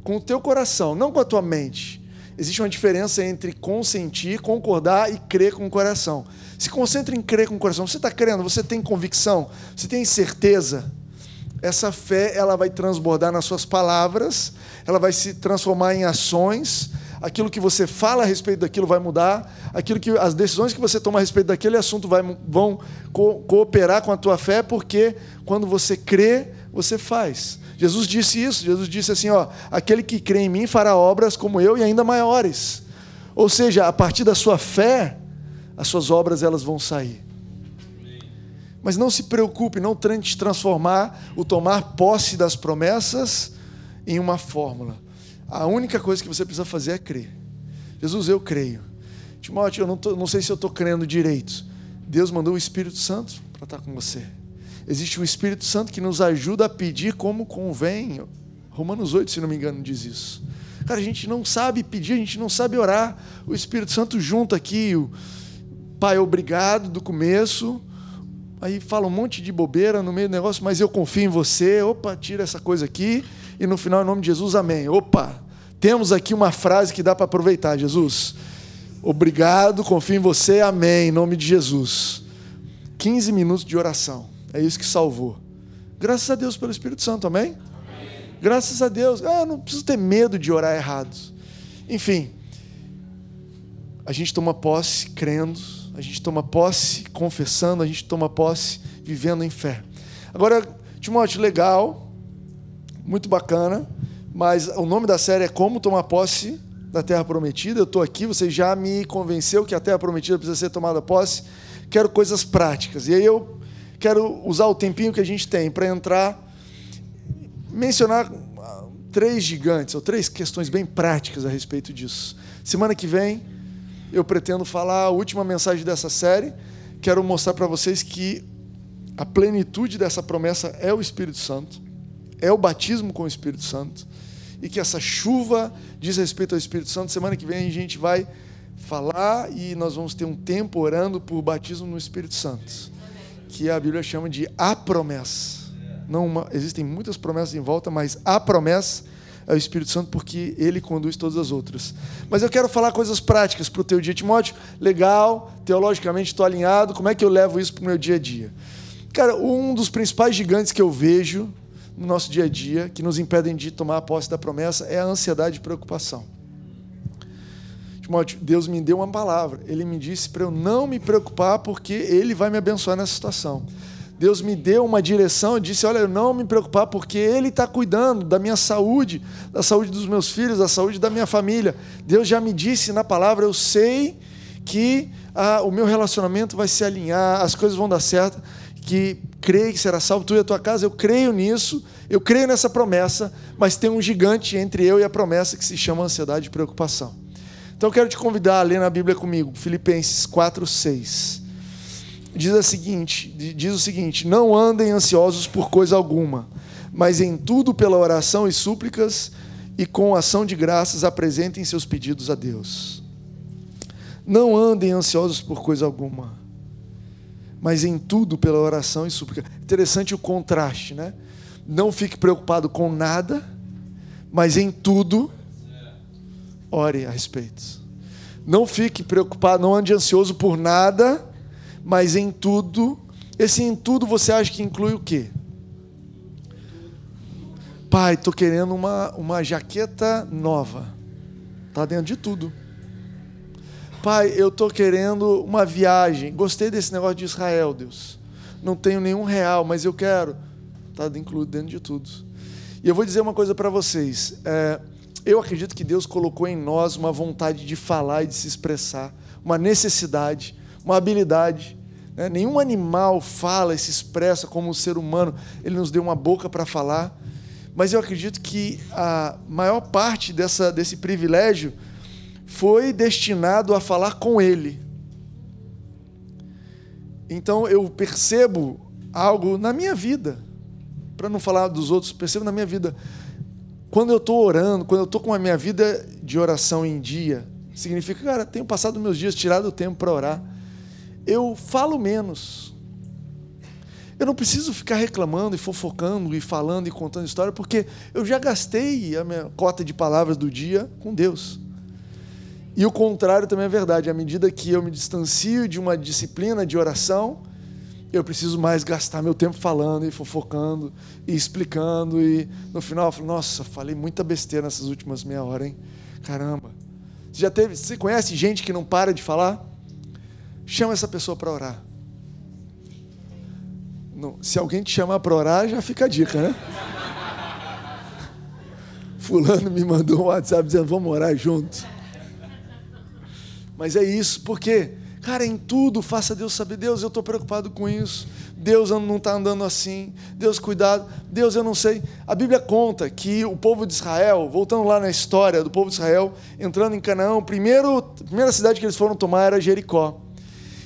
[SPEAKER 1] com o teu coração, não com a tua mente. Existe uma diferença entre consentir, concordar e crer com o coração. Se concentre em crer com o coração. Você está crendo, você tem convicção, você tem certeza essa fé ela vai transbordar nas suas palavras, ela vai se transformar em ações. Aquilo que você fala a respeito daquilo vai mudar, aquilo que as decisões que você toma a respeito daquele assunto vai, vão co cooperar com a tua fé, porque quando você crê, você faz. Jesus disse isso. Jesus disse assim, ó, aquele que crê em mim fará obras como eu e ainda maiores. Ou seja, a partir da sua fé, as suas obras elas vão sair. Mas não se preocupe, não tente transformar o tomar posse das promessas em uma fórmula. A única coisa que você precisa fazer é crer. Jesus, eu creio. Timóteo, eu não, tô, não sei se eu estou crendo direito. Deus mandou o Espírito Santo para estar com você. Existe o Espírito Santo que nos ajuda a pedir como convém. Romanos 8, se não me engano, diz isso. Cara, a gente não sabe pedir, a gente não sabe orar. O Espírito Santo junta aqui o Pai, obrigado do começo, Aí fala um monte de bobeira no meio do negócio, mas eu confio em você. Opa, tira essa coisa aqui. E no final, em nome de Jesus, amém. Opa, temos aqui uma frase que dá para aproveitar, Jesus. Obrigado, confio em você, amém, em nome de Jesus. 15 minutos de oração. É isso que salvou. Graças a Deus pelo Espírito Santo, amém? amém. Graças a Deus. Ah, não preciso ter medo de orar errado. Enfim, a gente toma posse crendo, a gente toma posse confessando, a gente toma posse vivendo em fé. Agora, Timóteo, legal, muito bacana, mas o nome da série é Como Tomar Posse da Terra Prometida. Eu estou aqui, você já me convenceu que a Terra Prometida precisa ser tomada posse. Quero coisas práticas. E aí eu quero usar o tempinho que a gente tem para entrar, mencionar ah, três gigantes, ou três questões bem práticas a respeito disso. Semana que vem eu pretendo falar a última mensagem dessa série. Quero mostrar para vocês que a plenitude dessa promessa é o Espírito Santo, é o batismo com o Espírito Santo, e que essa chuva diz respeito ao Espírito Santo. Semana que vem a gente vai falar e nós vamos ter um tempo orando por batismo no Espírito Santo, que a Bíblia chama de a promessa. Não uma, existem muitas promessas em volta, mas a promessa é o Espírito Santo porque ele conduz todas as outras. Mas eu quero falar coisas práticas para o teu dia, Timóteo. Legal, teologicamente estou alinhado. Como é que eu levo isso para o meu dia a dia? Cara, um dos principais gigantes que eu vejo no nosso dia a dia, que nos impedem de tomar a posse da promessa, é a ansiedade e preocupação. Timóteo, Deus me deu uma palavra. Ele me disse para eu não me preocupar porque Ele vai me abençoar nessa situação. Deus me deu uma direção disse: Olha, eu não me preocupar porque Ele está cuidando da minha saúde, da saúde dos meus filhos, da saúde da minha família. Deus já me disse na palavra: Eu sei que ah, o meu relacionamento vai se alinhar, as coisas vão dar certo que creio que será salvo tu e a tua casa, eu creio nisso, eu creio nessa promessa, mas tem um gigante entre eu e a promessa que se chama ansiedade e preocupação. Então eu quero te convidar a ler na Bíblia comigo, Filipenses 4, 6. Diz, a seguinte, diz o seguinte: Não andem ansiosos por coisa alguma, mas em tudo pela oração e súplicas e com ação de graças apresentem seus pedidos a Deus. Não andem ansiosos por coisa alguma mas em tudo pela oração e súplica. Interessante o contraste, né? Não fique preocupado com nada, mas em tudo ore a respeito. Não fique preocupado, não ande ansioso por nada, mas em tudo. Esse em tudo você acha que inclui o quê? Pai, estou querendo uma, uma jaqueta nova. Está dentro de tudo. Pai, eu estou querendo uma viagem. Gostei desse negócio de Israel, Deus. Não tenho nenhum real, mas eu quero. Está incluído dentro de tudo. E eu vou dizer uma coisa para vocês. É, eu acredito que Deus colocou em nós uma vontade de falar e de se expressar, uma necessidade, uma habilidade. Né? Nenhum animal fala e se expressa como o ser humano. Ele nos deu uma boca para falar. Mas eu acredito que a maior parte dessa, desse privilégio foi destinado a falar com Ele. Então eu percebo algo na minha vida, para não falar dos outros, percebo na minha vida. Quando eu estou orando, quando eu estou com a minha vida de oração em dia, significa, cara, tenho passado meus dias, tirado o tempo para orar. Eu falo menos. Eu não preciso ficar reclamando e fofocando e falando e contando história, porque eu já gastei a minha cota de palavras do dia com Deus. E o contrário também é verdade. À medida que eu me distancio de uma disciplina de oração, eu preciso mais gastar meu tempo falando e fofocando e explicando. E no final eu falo, nossa, falei muita besteira nessas últimas meia hora, hein? Caramba. Você já teve. Você conhece gente que não para de falar? Chama essa pessoa para orar. Não, se alguém te chamar para orar, já fica a dica, né? Fulano me mandou um WhatsApp dizendo, vamos orar juntos. Mas é isso, porque, cara, em tudo faça Deus saber. Deus, eu estou preocupado com isso. Deus não está andando assim. Deus, cuidado. Deus, eu não sei. A Bíblia conta que o povo de Israel, voltando lá na história do povo de Israel, entrando em Canaã, primeiro, a primeira cidade que eles foram tomar era Jericó.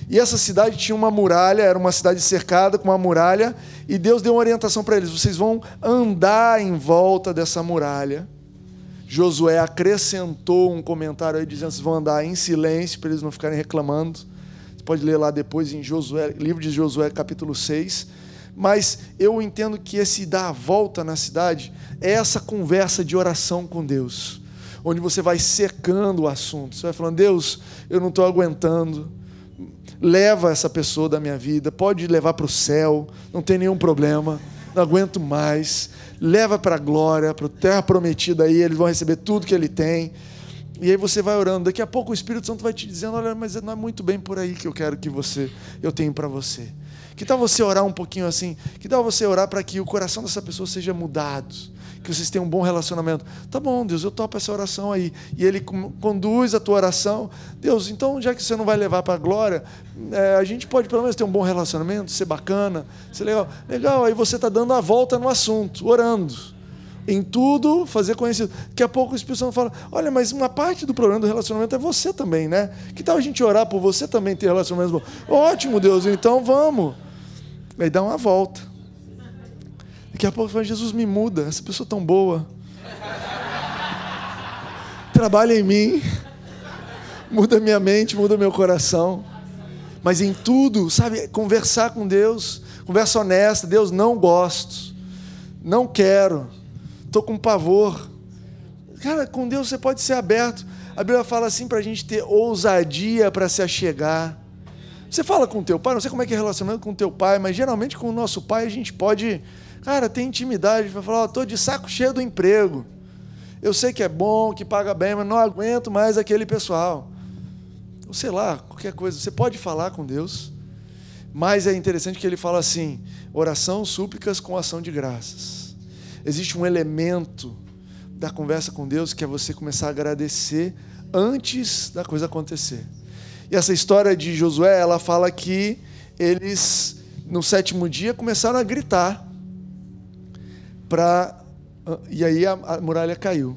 [SPEAKER 1] E essa cidade tinha uma muralha, era uma cidade cercada com uma muralha, e Deus deu uma orientação para eles: vocês vão andar em volta dessa muralha Josué acrescentou um comentário aí dizendo que vocês vão andar em silêncio para eles não ficarem reclamando. Você pode ler lá depois em Josué, livro de Josué, capítulo 6. Mas eu entendo que esse dar a volta na cidade é essa conversa de oração com Deus, onde você vai secando o assunto. Você vai falando, Deus, eu não estou aguentando. Leva essa pessoa da minha vida, pode levar para o céu, não tem nenhum problema, não aguento mais leva para a glória, para a terra prometida aí, eles vão receber tudo que ele tem. E aí você vai orando. Daqui a pouco o Espírito Santo vai te dizendo: Olha, mas não é muito bem por aí que eu quero que você, eu tenho para você. Que tal você orar um pouquinho assim? Que tal você orar para que o coração dessa pessoa seja mudado? Que vocês tenham um bom relacionamento. Tá bom, Deus, eu topo essa oração aí. E Ele conduz a tua oração. Deus, então, já que você não vai levar para a glória, é, a gente pode pelo menos ter um bom relacionamento, ser bacana, ser legal. Legal, aí você está dando a volta no assunto, orando em tudo fazer conhecido. Daqui a pouco o Espírito Santo fala: Olha, mas uma parte do problema do relacionamento é você também, né? Que tal a gente orar por você também ter relacionamento bom? Ótimo, Deus, então vamos. Aí dá uma volta. Daqui a pouco fala: Jesus me muda, essa pessoa tão boa. Trabalha em mim, muda minha mente, muda meu coração. Mas em tudo, sabe, conversar com Deus, conversa honesta, Deus, não gosto, não quero estou com pavor. Cara, com Deus você pode ser aberto. A Bíblia fala assim para a gente ter ousadia para se achegar. Você fala com teu pai, não sei como é que é relacionamento com teu pai, mas geralmente com o nosso pai a gente pode, cara, ter intimidade para falar, estou de saco cheio do emprego. Eu sei que é bom, que paga bem, mas não aguento mais aquele pessoal. Ou sei lá, qualquer coisa. Você pode falar com Deus, mas é interessante que ele fala assim: oração, súplicas com ação de graças existe um elemento da conversa com Deus que é você começar a agradecer antes da coisa acontecer. E essa história de Josué, ela fala que eles no sétimo dia começaram a gritar para e aí a, a muralha caiu.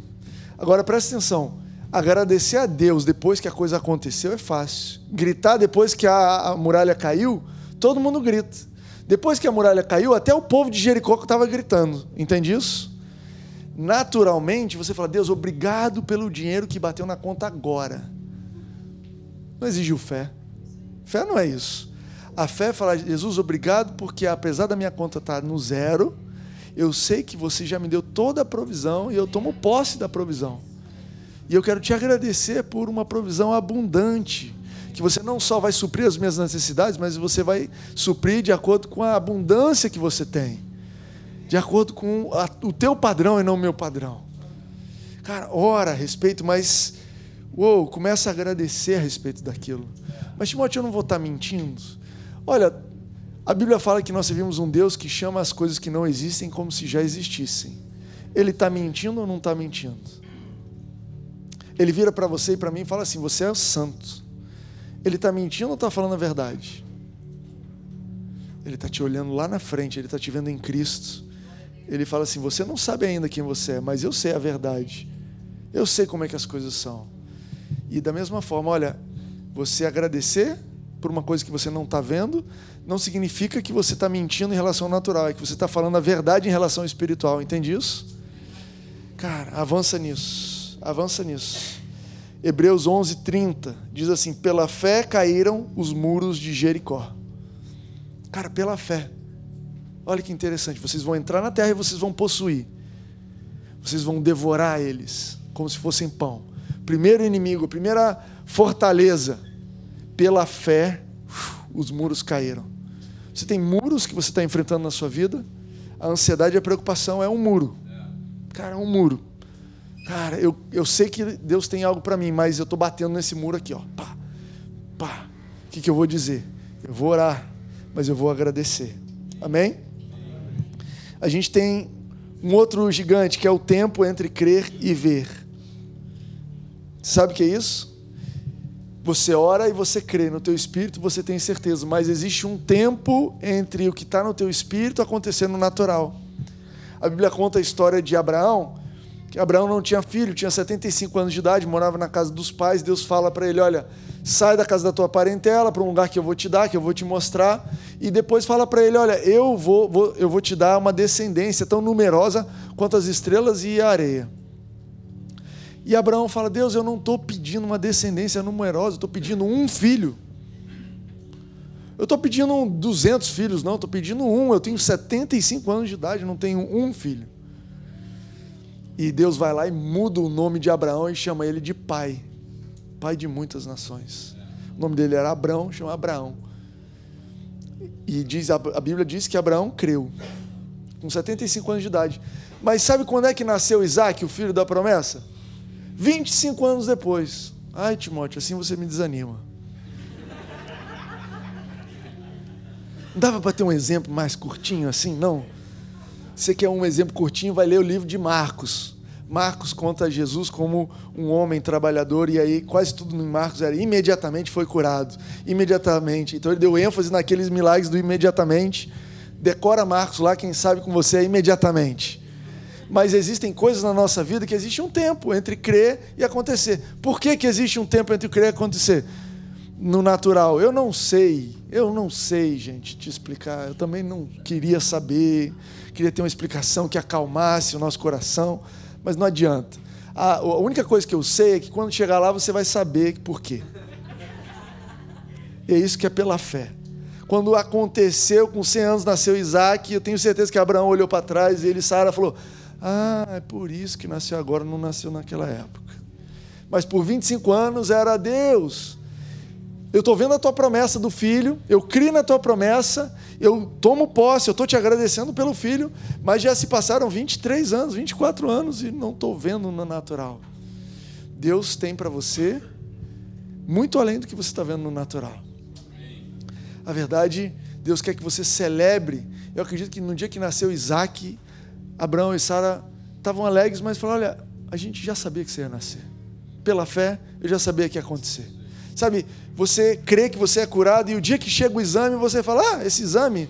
[SPEAKER 1] Agora presta atenção, agradecer a Deus depois que a coisa aconteceu é fácil. Gritar depois que a, a muralha caiu, todo mundo grita. Depois que a muralha caiu, até o povo de Jericó estava gritando. Entende isso? Naturalmente, você fala, Deus, obrigado pelo dinheiro que bateu na conta agora. Não exigiu fé. Fé não é isso. A fé é falar, Jesus, obrigado, porque apesar da minha conta estar no zero, eu sei que você já me deu toda a provisão e eu tomo posse da provisão. E eu quero te agradecer por uma provisão abundante que você não só vai suprir as minhas necessidades, mas você vai suprir de acordo com a abundância que você tem, de acordo com o teu padrão e não o meu padrão. Cara, ora a respeito, mas uou, começa a agradecer a respeito daquilo. Mas Timóteo, eu não vou estar mentindo. Olha, a Bíblia fala que nós servimos um Deus que chama as coisas que não existem como se já existissem. Ele está mentindo ou não está mentindo? Ele vira para você e para mim e fala assim: Você é o santo. Ele está mentindo ou está falando a verdade? Ele está te olhando lá na frente, ele está te vendo em Cristo. Ele fala assim: Você não sabe ainda quem você é, mas eu sei a verdade. Eu sei como é que as coisas são. E da mesma forma, olha, você agradecer por uma coisa que você não está vendo, não significa que você está mentindo em relação ao natural, é que você está falando a verdade em relação ao espiritual. Entende isso? Cara, avança nisso. Avança nisso. Hebreus 11, 30 diz assim: Pela fé caíram os muros de Jericó. Cara, pela fé. Olha que interessante. Vocês vão entrar na terra e vocês vão possuir. Vocês vão devorar eles como se fossem pão. Primeiro inimigo, primeira fortaleza. Pela fé, os muros caíram. Você tem muros que você está enfrentando na sua vida. A ansiedade e a preocupação é um muro. Cara, é um muro. Cara, eu, eu sei que Deus tem algo para mim, mas eu estou batendo nesse muro aqui, ó. Pá, pá. O que, que eu vou dizer? Eu vou orar, mas eu vou agradecer. Amém? A gente tem um outro gigante que é o tempo entre crer e ver. Sabe o que é isso? Você ora e você crê no teu espírito, você tem certeza, mas existe um tempo entre o que está no teu espírito acontecendo natural. A Bíblia conta a história de Abraão que Abraão não tinha filho, tinha 75 anos de idade, morava na casa dos pais. Deus fala para ele: Olha, sai da casa da tua parentela para um lugar que eu vou te dar, que eu vou te mostrar. E depois fala para ele: Olha, eu vou, vou, eu vou te dar uma descendência tão numerosa quanto as estrelas e a areia. E Abraão fala: Deus, eu não estou pedindo uma descendência numerosa, estou pedindo um filho. Eu estou pedindo 200 filhos, não, estou pedindo um. Eu tenho 75 anos de idade, não tenho um filho. E Deus vai lá e muda o nome de Abraão e chama ele de pai. Pai de muitas nações. O nome dele era Abraão, chama Abraão. E diz, a Bíblia diz que Abraão creu, com 75 anos de idade. Mas sabe quando é que nasceu Isaac, o filho da promessa? 25 anos depois. Ai, Timóteo, assim você me desanima. Não dava para ter um exemplo mais curtinho assim, não? Você quer um exemplo curtinho, vai ler o livro de Marcos. Marcos conta Jesus como um homem trabalhador, e aí quase tudo em Marcos era imediatamente foi curado. Imediatamente. Então ele deu ênfase naqueles milagres do imediatamente. Decora Marcos lá, quem sabe com você é imediatamente. Mas existem coisas na nossa vida que existe um tempo entre crer e acontecer. Por que, que existe um tempo entre crer e acontecer? No natural, eu não sei, eu não sei, gente, te explicar. Eu também não queria saber, queria ter uma explicação que acalmasse o nosso coração, mas não adianta. A, a única coisa que eu sei é que quando chegar lá você vai saber por quê. E é isso que é pela fé. Quando aconteceu, com 100 anos nasceu Isaac, eu tenho certeza que Abraão olhou para trás e ele, Sara, falou: Ah, é por isso que nasceu agora, não nasceu naquela época. Mas por 25 anos era Deus. Eu estou vendo a tua promessa do filho, eu crio na tua promessa, eu tomo posse, eu estou te agradecendo pelo filho, mas já se passaram 23 anos, 24 anos e não estou vendo no natural. Deus tem para você muito além do que você está vendo no natural. A verdade, Deus quer que você celebre. Eu acredito que no dia que nasceu Isaac, Abraão e Sara estavam alegres, mas falaram: olha, a gente já sabia que você ia nascer. Pela fé, eu já sabia que ia acontecer. Sabe, você crê que você é curado e o dia que chega o exame, você fala: ah, esse exame,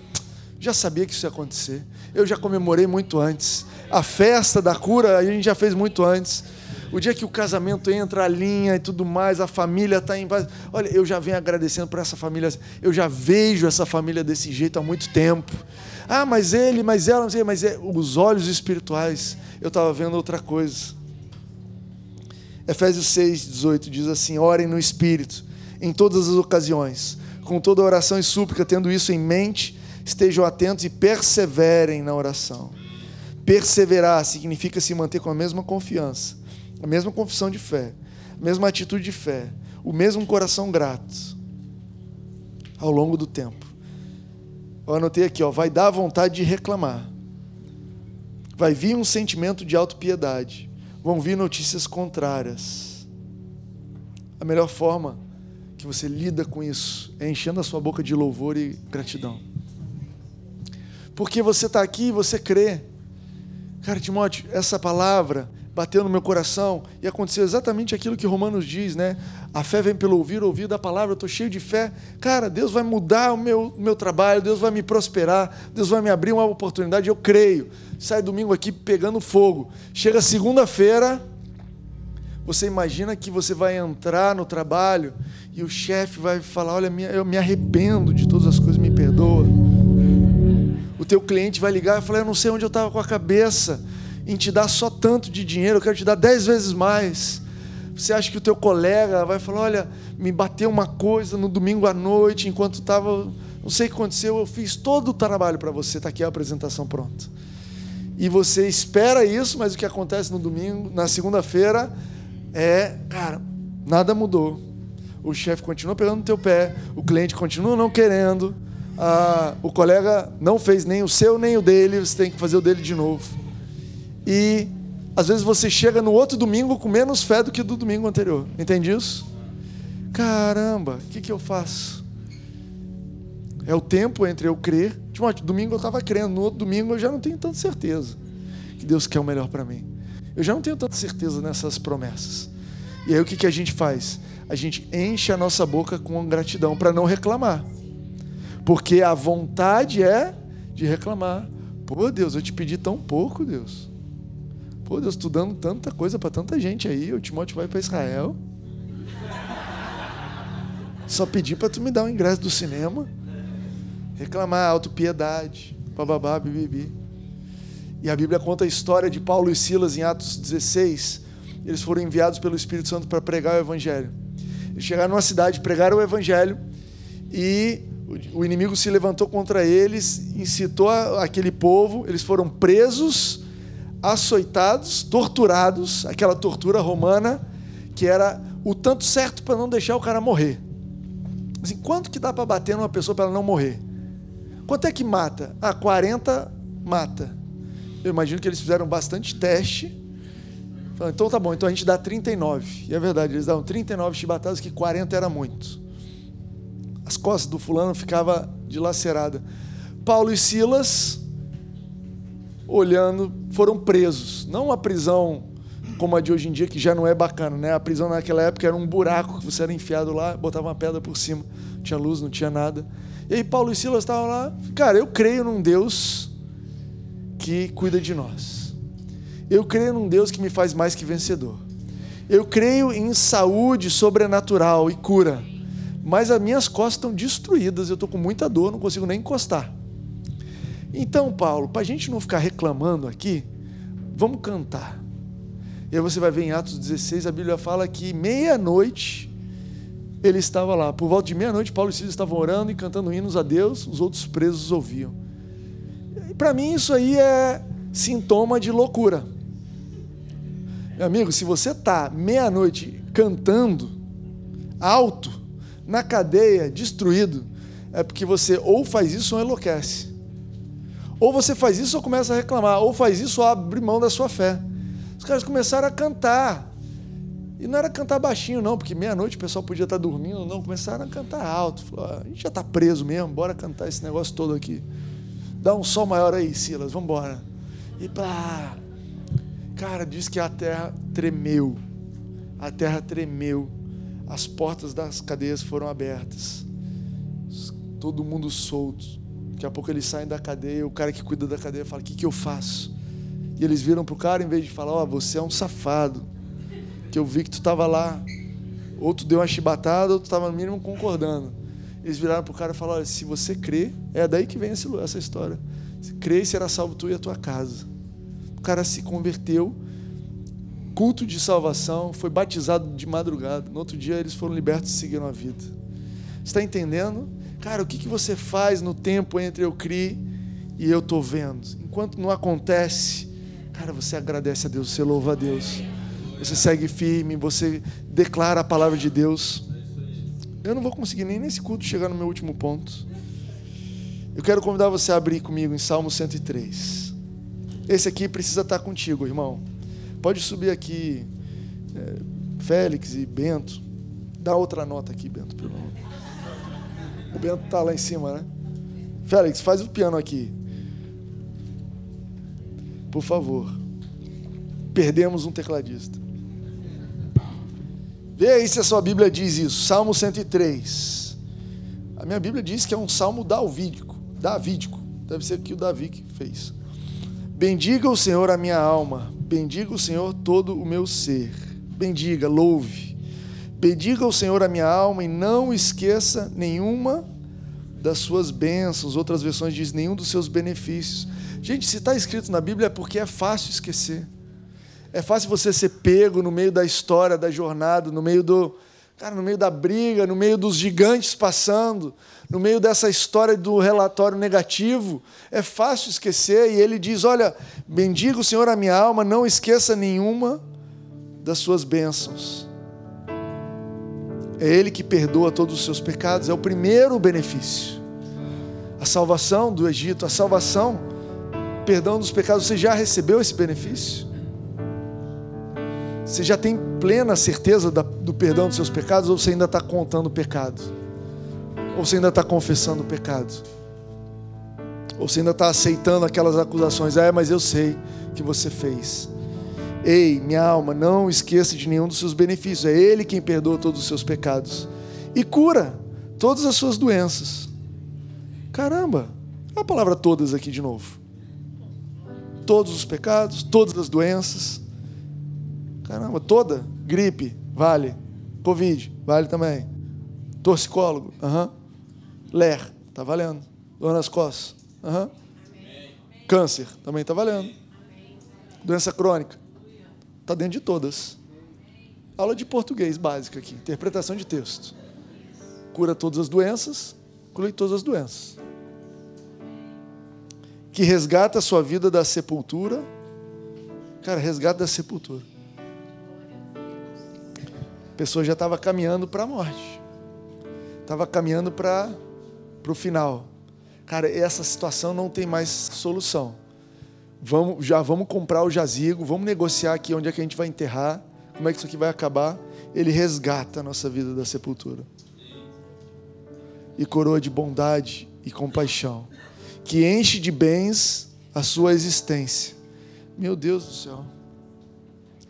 [SPEAKER 1] já sabia que isso ia acontecer. Eu já comemorei muito antes. A festa da cura a gente já fez muito antes. O dia que o casamento entra a linha e tudo mais, a família está em paz. Olha, eu já venho agradecendo por essa família. Eu já vejo essa família desse jeito há muito tempo. Ah, mas ele, mas ela, não sei, mas é, os olhos espirituais, eu estava vendo outra coisa. Efésios 6, 18 diz assim: orem no espírito, em todas as ocasiões, com toda oração e súplica, tendo isso em mente, estejam atentos e perseverem na oração. Perseverar significa se manter com a mesma confiança a mesma confissão de fé, a mesma atitude de fé, o mesmo coração grato ao longo do tempo. Eu anotei aqui, ó, vai dar vontade de reclamar. Vai vir um sentimento de autopiedade. Vão vir notícias contrárias. A melhor forma que você lida com isso é enchendo a sua boca de louvor e gratidão. Porque você está aqui e você crê. Cara, Timóteo, essa palavra bateu no meu coração e aconteceu exatamente aquilo que Romanos diz, né? A fé vem pelo ouvir, ouvir da palavra, eu estou cheio de fé. Cara, Deus vai mudar o meu, meu trabalho, Deus vai me prosperar, Deus vai me abrir uma oportunidade, eu creio. Sai domingo aqui pegando fogo. Chega segunda-feira, você imagina que você vai entrar no trabalho e o chefe vai falar: Olha, eu me arrependo de todas as coisas, me perdoa. O teu cliente vai ligar e falar: Eu não sei onde eu estava com a cabeça em te dar só tanto de dinheiro, eu quero te dar dez vezes mais. Você acha que o teu colega vai falar: olha, me bateu uma coisa no domingo à noite, enquanto estava. Não sei o que aconteceu, eu fiz todo o trabalho para você, está aqui a apresentação pronta. E você espera isso, mas o que acontece no domingo, na segunda-feira, é, cara, nada mudou. O chefe continua pegando no teu pé, o cliente continua não querendo, a, o colega não fez nem o seu nem o dele, você tem que fazer o dele de novo. E às vezes você chega no outro domingo com menos fé do que do domingo anterior. Entende isso? Caramba, o que, que eu faço? É o tempo entre eu crer. Tipo, domingo eu estava crendo, no outro domingo eu já não tenho tanta certeza que Deus quer o melhor para mim. Eu já não tenho tanta certeza nessas promessas. E aí o que, que a gente faz? A gente enche a nossa boca com gratidão para não reclamar. Porque a vontade é de reclamar. Pô, Deus, eu te pedi tão pouco, Deus. Pô, Deus, tu dando tanta coisa para tanta gente aí. O Timóteo vai para Israel. Só pedir para tu me dar o ingresso do cinema. Reclamar autopiedade. Bababá, bibibi. E a Bíblia conta a história de Paulo e Silas em Atos 16. Eles foram enviados pelo Espírito Santo para pregar o Evangelho. Eles chegaram numa cidade, pregaram o Evangelho e o inimigo se levantou contra eles, incitou aquele povo, eles foram presos açoitados, torturados, aquela tortura romana que era o tanto certo para não deixar o cara morrer. Assim, quanto que dá para bater numa pessoa para ela não morrer? Quanto é que mata? Ah, 40 mata. Eu imagino que eles fizeram bastante teste Então tá bom, então a gente dá 39. E é verdade, eles davam 39 chibatadas, que 40 era muito. As costas do fulano ficavam dilaceradas. Paulo e Silas, olhando, foram presos. Não uma prisão como a de hoje em dia, que já não é bacana, né? A prisão naquela época era um buraco que você era enfiado lá, botava uma pedra por cima. Não tinha luz, não tinha nada. E aí Paulo e Silas estavam lá. Cara, eu creio num Deus que cuida de nós. Eu creio num Deus que me faz mais que vencedor. Eu creio em saúde sobrenatural e cura. Mas as minhas costas estão destruídas, eu estou com muita dor, não consigo nem encostar. Então, Paulo, para a gente não ficar reclamando aqui, vamos cantar. E aí você vai ver em Atos 16, a Bíblia fala que meia-noite ele estava lá. Por volta de meia-noite, Paulo e Silas estavam orando e cantando hinos a Deus, os outros presos ouviam. Para mim isso aí é sintoma de loucura. Meu amigo, se você está meia-noite cantando alto, na cadeia, destruído, é porque você ou faz isso ou enlouquece. Ou você faz isso ou começa a reclamar, ou faz isso ou abre mão da sua fé. Os caras começaram a cantar. E não era cantar baixinho, não, porque meia-noite o pessoal podia estar dormindo, não. Começaram a cantar alto. Falaram, a gente já está preso mesmo, bora cantar esse negócio todo aqui. Dá um sol maior aí, Silas, vamos embora. E pá. Cara, diz que a terra tremeu. A terra tremeu. As portas das cadeias foram abertas. Todo mundo solto. Daqui a pouco eles saem da cadeia, o cara que cuida da cadeia fala: O que, que eu faço? E eles viram para o cara, em vez de falar: Ó, oh, você é um safado, que eu vi que tu estava lá. Ou tu deu uma chibatada, ou tu estava no mínimo concordando. Eles viraram para o cara e falaram: se você crê, é daí que vem essa história. Se crê, será salvo tu e a tua casa. O cara se converteu, culto de salvação, foi batizado de madrugada. No outro dia eles foram libertos e seguiram a vida. Está entendendo? Cara, o que, que você faz no tempo entre eu criar e eu estou vendo? Enquanto não acontece, cara, você agradece a Deus, você louva a Deus. Você segue firme, você declara a palavra de Deus. Eu não vou conseguir nem nesse culto chegar no meu último ponto. Eu quero convidar você a abrir comigo em Salmo 103. Esse aqui precisa estar contigo, irmão. Pode subir aqui, é, Félix e Bento. Dá outra nota aqui, Bento, pelo amor. O Bento está lá em cima, né? Félix, faz o piano aqui. Por favor. Perdemos um tecladista. Vê aí se a sua Bíblia diz isso. Salmo 103. A minha Bíblia diz que é um salmo davídico. Davídico. Deve ser que o Davi que fez. Bendiga o Senhor a minha alma. Bendiga o Senhor todo o meu ser. Bendiga, louve Bendiga o Senhor a minha alma e não esqueça nenhuma das suas bênçãos. Outras versões diz nenhum dos seus benefícios. Gente, se está escrito na Bíblia é porque é fácil esquecer. É fácil você ser pego no meio da história, da jornada, no meio do, cara, no meio da briga, no meio dos gigantes passando, no meio dessa história do relatório negativo. É fácil esquecer e ele diz: "Olha, bendiga o Senhor a minha alma, não esqueça nenhuma das suas bênçãos." É Ele que perdoa todos os seus pecados, é o primeiro benefício. A salvação do Egito, a salvação, perdão dos pecados, você já recebeu esse benefício? Você já tem plena certeza do perdão dos seus pecados ou você ainda está contando o pecado? Ou você ainda está confessando o pecado? Ou você ainda está aceitando aquelas acusações? Ah, mas eu sei que você fez. Ei, minha alma, não esqueça de nenhum dos seus benefícios. É Ele quem perdoa todos os seus pecados e cura todas as suas doenças. Caramba, a palavra todas aqui de novo. Todos os pecados, todas as doenças. Caramba, toda gripe, vale. Covid, vale também. Torcicólogo. Uhum. Ler, tá valendo. Dor nas costas. Uhum. Câncer, também tá valendo. Doença crônica, Está dentro de todas. Aula de português básica aqui, interpretação de texto. Cura todas as doenças, inclui todas as doenças. Que resgata a sua vida da sepultura. Cara, resgata da sepultura. A pessoa já estava caminhando para a morte. Estava caminhando para o final. Cara, essa situação não tem mais solução. Vamos, já vamos comprar o jazigo, vamos negociar aqui onde é que a gente vai enterrar, como é que isso aqui vai acabar. Ele resgata a nossa vida da sepultura. E coroa de bondade e compaixão, que enche de bens a sua existência. Meu Deus do céu.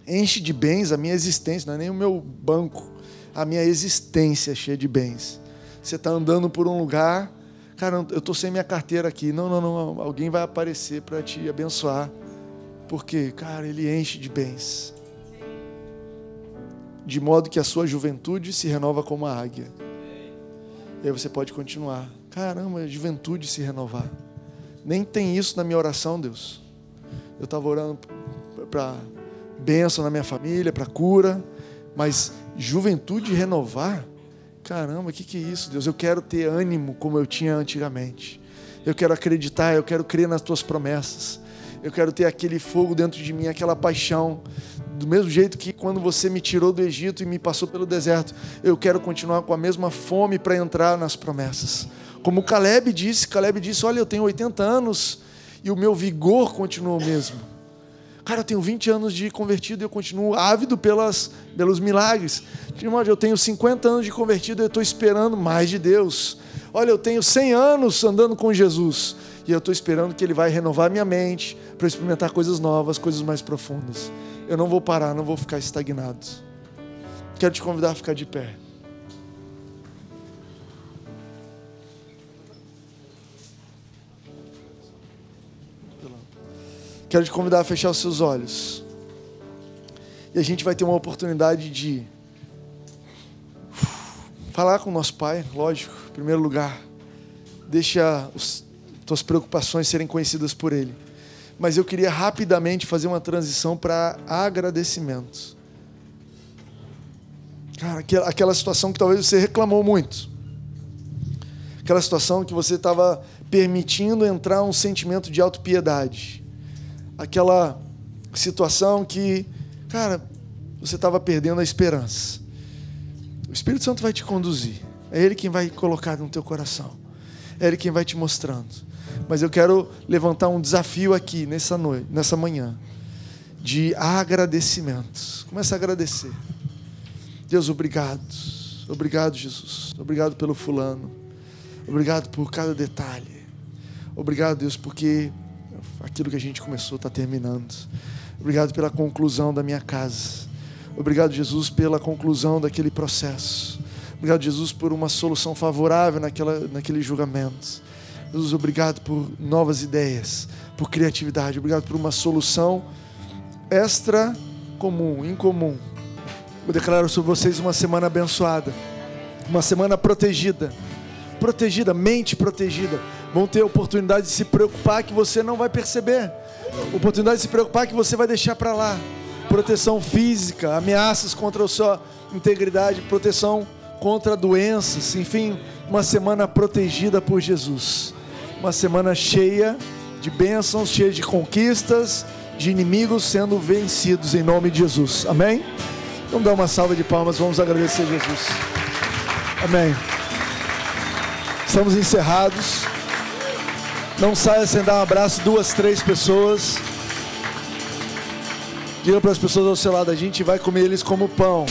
[SPEAKER 1] Enche de bens a minha existência, não é nem o meu banco, a minha existência é cheia de bens. Você está andando por um lugar, cara, eu estou sem minha carteira aqui. Não, não, não, alguém vai aparecer para te abençoar. Porque, cara, ele enche de bens. De modo que a sua juventude se renova como a águia. E aí você pode continuar. Caramba, a juventude se renovar. Nem tem isso na minha oração, Deus. Eu estava orando para bênção na minha família, para cura, mas juventude renovar, caramba, o que, que é isso, Deus? Eu quero ter ânimo como eu tinha antigamente. Eu quero acreditar, eu quero crer nas tuas promessas. Eu quero ter aquele fogo dentro de mim, aquela paixão. Do mesmo jeito que quando você me tirou do Egito e me passou pelo deserto, eu quero continuar com a mesma fome para entrar nas promessas. Como Caleb disse, Caleb disse: Olha, eu tenho 80 anos e o meu vigor continua o mesmo. Cara, eu tenho 20 anos de convertido e eu continuo ávido pelas, pelos milagres. Eu tenho 50 anos de convertido e eu estou esperando mais de Deus. Olha, eu tenho 100 anos andando com Jesus e eu estou esperando que Ele vai renovar minha mente para experimentar coisas novas, coisas mais profundas. Eu não vou parar, não vou ficar estagnado. Quero te convidar a ficar de pé. Quero te convidar a fechar os seus olhos. E a gente vai ter uma oportunidade de falar com o nosso Pai, lógico, em primeiro lugar. Deixa as tuas preocupações serem conhecidas por Ele. Mas eu queria rapidamente fazer uma transição para agradecimentos. Cara, aquela situação que talvez você reclamou muito. Aquela situação que você estava permitindo entrar um sentimento de autopiedade aquela situação que, cara, você estava perdendo a esperança. O Espírito Santo vai te conduzir. É Ele quem vai colocar no teu coração. É Ele quem vai te mostrando. Mas eu quero levantar um desafio aqui nessa noite, nessa manhã, de agradecimentos. Começa a agradecer. Deus, obrigado. Obrigado, Jesus. Obrigado pelo fulano. Obrigado por cada detalhe. Obrigado, Deus, porque aquilo que a gente começou está terminando. Obrigado pela conclusão da minha casa. Obrigado, Jesus, pela conclusão daquele processo. Obrigado, Jesus, por uma solução favorável naquela, naquele julgamento. Jesus, obrigado por novas ideias, por criatividade. Obrigado por uma solução extra comum, incomum. Eu declaro sobre vocês uma semana abençoada, uma semana protegida, protegida, mente protegida vão ter oportunidade de se preocupar que você não vai perceber, oportunidade de se preocupar que você vai deixar para lá. Proteção física, ameaças contra a sua integridade, proteção contra doenças, enfim, uma semana protegida por Jesus. Uma semana cheia de bênçãos, cheia de conquistas, de inimigos sendo vencidos em nome de Jesus. Amém? Vamos dar uma salva de palmas, vamos agradecer Jesus. Amém. Estamos encerrados. Não saia sem dar um abraço, duas, três pessoas. Diga para as pessoas ao seu lado, a gente vai comer eles como pão.